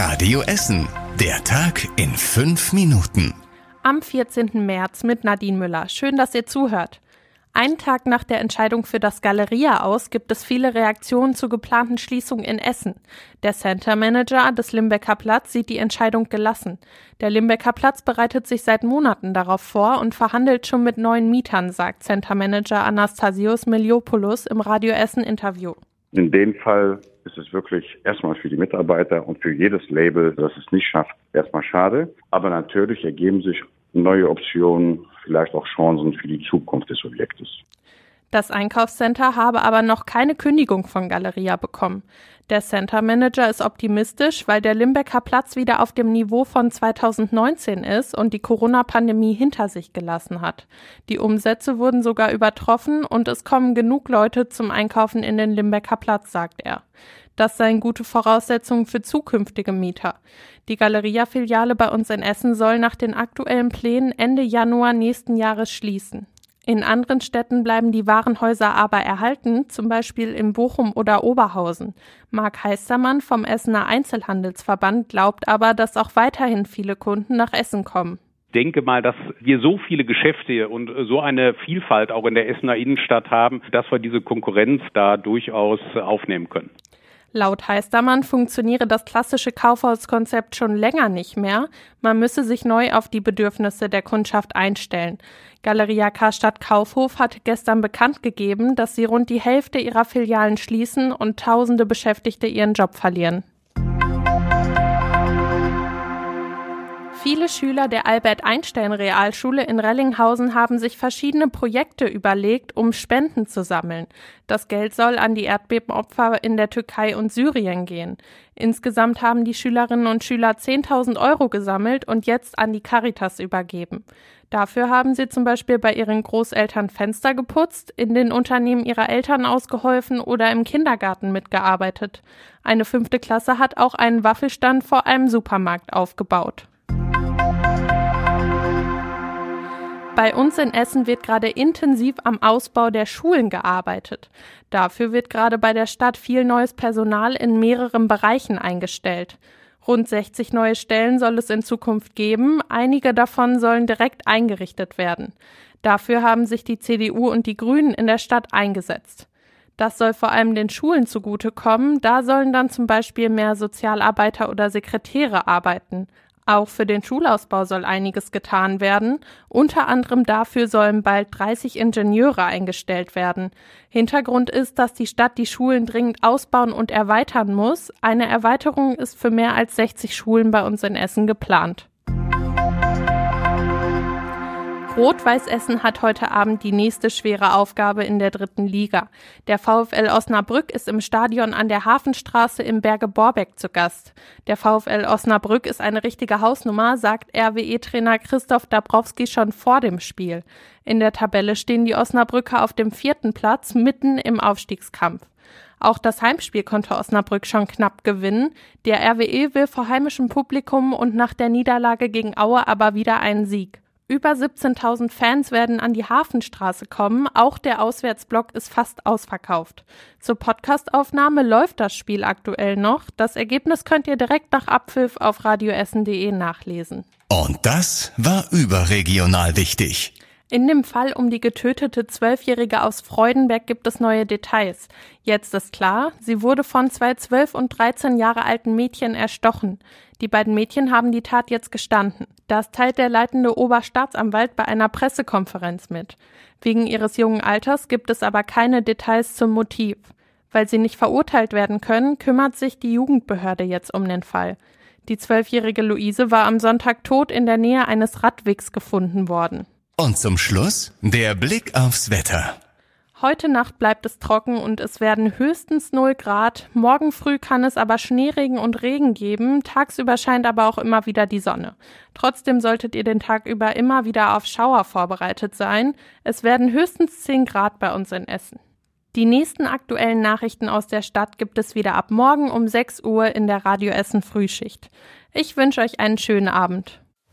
Radio Essen. Der Tag in fünf Minuten. Am 14. März mit Nadine Müller. Schön, dass ihr zuhört. Einen Tag nach der Entscheidung für das Galeria aus gibt es viele Reaktionen zur geplanten Schließung in Essen. Der Center Manager des Limbecker Platz sieht die Entscheidung gelassen. Der Limbecker Platz bereitet sich seit Monaten darauf vor und verhandelt schon mit neuen Mietern, sagt Center Manager Anastasios Meliopoulos im Radio Essen Interview. In dem Fall ist es wirklich erstmal für die Mitarbeiter und für jedes Label, das es nicht schafft, erstmal schade. Aber natürlich ergeben sich neue Optionen, vielleicht auch Chancen für die Zukunft des. Das Einkaufscenter habe aber noch keine Kündigung von Galeria bekommen. Der Center Manager ist optimistisch, weil der Limbecker Platz wieder auf dem Niveau von 2019 ist und die Corona-Pandemie hinter sich gelassen hat. Die Umsätze wurden sogar übertroffen und es kommen genug Leute zum Einkaufen in den Limbecker Platz, sagt er. Das seien gute Voraussetzungen für zukünftige Mieter. Die Galeria-Filiale bei uns in Essen soll nach den aktuellen Plänen Ende Januar nächsten Jahres schließen. In anderen Städten bleiben die Warenhäuser aber erhalten, zum Beispiel in Bochum oder Oberhausen. Marc Heistermann vom Essener Einzelhandelsverband glaubt aber, dass auch weiterhin viele Kunden nach Essen kommen denke mal, dass wir so viele Geschäfte und so eine Vielfalt auch in der Essener Innenstadt haben, dass wir diese Konkurrenz da durchaus aufnehmen können. Laut Heistermann funktioniere das klassische Kaufhauskonzept schon länger nicht mehr. Man müsse sich neu auf die Bedürfnisse der Kundschaft einstellen. Galeria Karstadt Kaufhof hat gestern bekannt gegeben, dass sie rund die Hälfte ihrer Filialen schließen und tausende Beschäftigte ihren Job verlieren. Viele Schüler der Albert-Einstein-Realschule in Rellinghausen haben sich verschiedene Projekte überlegt, um Spenden zu sammeln. Das Geld soll an die Erdbebenopfer in der Türkei und Syrien gehen. Insgesamt haben die Schülerinnen und Schüler 10.000 Euro gesammelt und jetzt an die Caritas übergeben. Dafür haben sie zum Beispiel bei ihren Großeltern Fenster geputzt, in den Unternehmen ihrer Eltern ausgeholfen oder im Kindergarten mitgearbeitet. Eine fünfte Klasse hat auch einen Waffelstand vor einem Supermarkt aufgebaut. Bei uns in Essen wird gerade intensiv am Ausbau der Schulen gearbeitet. Dafür wird gerade bei der Stadt viel neues Personal in mehreren Bereichen eingestellt. Rund 60 neue Stellen soll es in Zukunft geben, einige davon sollen direkt eingerichtet werden. Dafür haben sich die CDU und die Grünen in der Stadt eingesetzt. Das soll vor allem den Schulen zugutekommen, da sollen dann zum Beispiel mehr Sozialarbeiter oder Sekretäre arbeiten. Auch für den Schulausbau soll einiges getan werden. Unter anderem dafür sollen bald 30 Ingenieure eingestellt werden. Hintergrund ist, dass die Stadt die Schulen dringend ausbauen und erweitern muss. Eine Erweiterung ist für mehr als 60 Schulen bei uns in Essen geplant. Rot-Weiß Essen hat heute Abend die nächste schwere Aufgabe in der dritten Liga. Der VfL Osnabrück ist im Stadion an der Hafenstraße im Berge Borbeck zu Gast. Der VfL Osnabrück ist eine richtige Hausnummer, sagt RWE-Trainer Christoph Dabrowski schon vor dem Spiel. In der Tabelle stehen die Osnabrücker auf dem vierten Platz mitten im Aufstiegskampf. Auch das Heimspiel konnte Osnabrück schon knapp gewinnen. Der RWE will vor heimischem Publikum und nach der Niederlage gegen Aue aber wieder einen Sieg. Über 17.000 Fans werden an die Hafenstraße kommen. Auch der Auswärtsblock ist fast ausverkauft. Zur Podcastaufnahme läuft das Spiel aktuell noch. Das Ergebnis könnt ihr direkt nach Abpfiff auf radioessen.de nachlesen. Und das war überregional wichtig. In dem Fall um die getötete Zwölfjährige aus Freudenberg gibt es neue Details. Jetzt ist klar, sie wurde von zwei zwölf und dreizehn Jahre alten Mädchen erstochen. Die beiden Mädchen haben die Tat jetzt gestanden. Das teilt der leitende Oberstaatsanwalt bei einer Pressekonferenz mit. Wegen ihres jungen Alters gibt es aber keine Details zum Motiv. Weil sie nicht verurteilt werden können, kümmert sich die Jugendbehörde jetzt um den Fall. Die zwölfjährige Luise war am Sonntag tot in der Nähe eines Radwegs gefunden worden. Und zum Schluss der Blick aufs Wetter. Heute Nacht bleibt es trocken und es werden höchstens 0 Grad. Morgen früh kann es aber Schneeregen und Regen geben. Tagsüber scheint aber auch immer wieder die Sonne. Trotzdem solltet ihr den Tag über immer wieder auf Schauer vorbereitet sein. Es werden höchstens 10 Grad bei uns in Essen. Die nächsten aktuellen Nachrichten aus der Stadt gibt es wieder ab morgen um 6 Uhr in der Radio Essen Frühschicht. Ich wünsche euch einen schönen Abend.